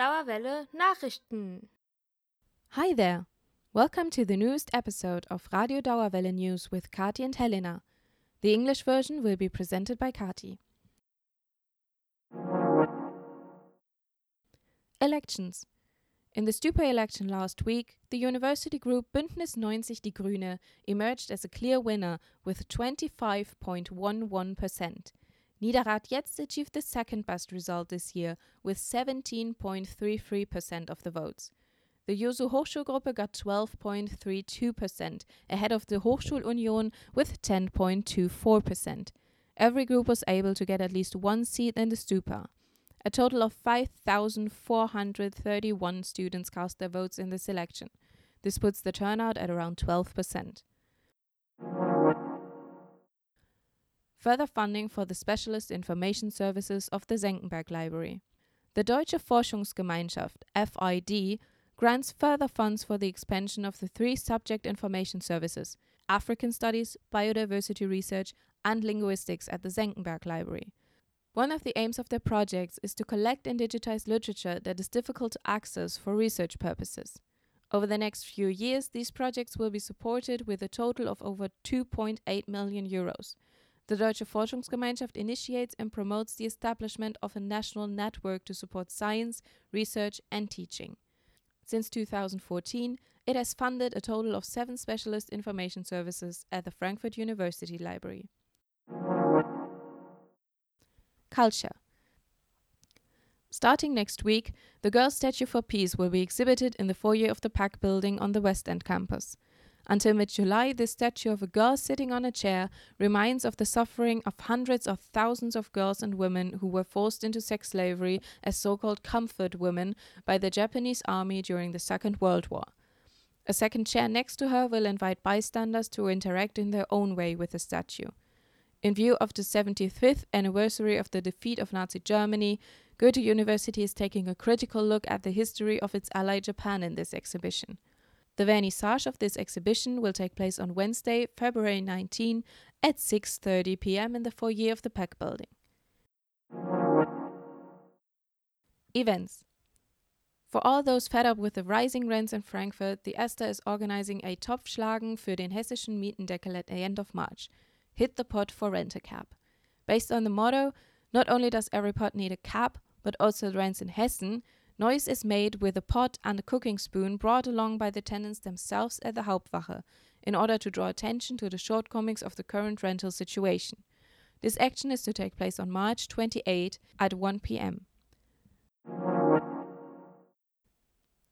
Dauerwelle Nachrichten. Hi there. Welcome to the newest episode of Radio Dauerwelle News with Kati and Helena. The English version will be presented by Kati. Elections. In the Stupa election last week, the university group Bündnis 90 Die Grüne emerged as a clear winner with 25.11%. Niederrad Jetzt achieved the second best result this year with 17.33% of the votes. The Juso Hochschulgruppe got 12.32%, ahead of the Hochschulunion with 10.24%. Every group was able to get at least one seat in the Stupa. A total of 5,431 students cast their votes in this election. This puts the turnout at around 12%. Further funding for the Specialist Information Services of the Senckenberg Library. The Deutsche Forschungsgemeinschaft, FID, grants further funds for the expansion of the three subject information services African Studies, Biodiversity Research, and Linguistics at the Senckenberg Library. One of the aims of their projects is to collect and digitize literature that is difficult to access for research purposes. Over the next few years, these projects will be supported with a total of over 2.8 million euros. The Deutsche Forschungsgemeinschaft initiates and promotes the establishment of a national network to support science, research, and teaching. Since 2014, it has funded a total of seven specialist information services at the Frankfurt University Library. Culture Starting next week, the Girl Statue for Peace will be exhibited in the foyer of the PAC building on the Westend campus. Until mid July, this statue of a girl sitting on a chair reminds of the suffering of hundreds of thousands of girls and women who were forced into sex slavery as so called comfort women by the Japanese army during the Second World War. A second chair next to her will invite bystanders to interact in their own way with the statue. In view of the 75th anniversary of the defeat of Nazi Germany, Goethe University is taking a critical look at the history of its ally Japan in this exhibition. The vernissage of this exhibition will take place on Wednesday, February 19 at 6:30 p.m. in the foyer of the PAC building. Events For all those fed up with the rising rents in Frankfurt, the AStA is organizing a Topfschlagen für den hessischen Mietendeckel at the end of March. Hit the pot for rent a cap. Based on the motto, not only does every pot need a cap, but also rents in Hessen, Noise is made with a pot and a cooking spoon brought along by the tenants themselves at the Hauptwache in order to draw attention to the shortcomings of the current rental situation. This action is to take place on March 28 at 1 pm.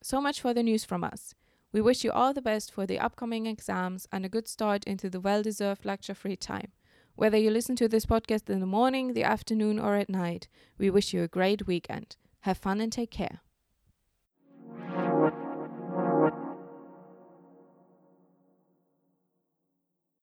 So much for the news from us. We wish you all the best for the upcoming exams and a good start into the well deserved lecture free time. Whether you listen to this podcast in the morning, the afternoon, or at night, we wish you a great weekend. Have fun and take care.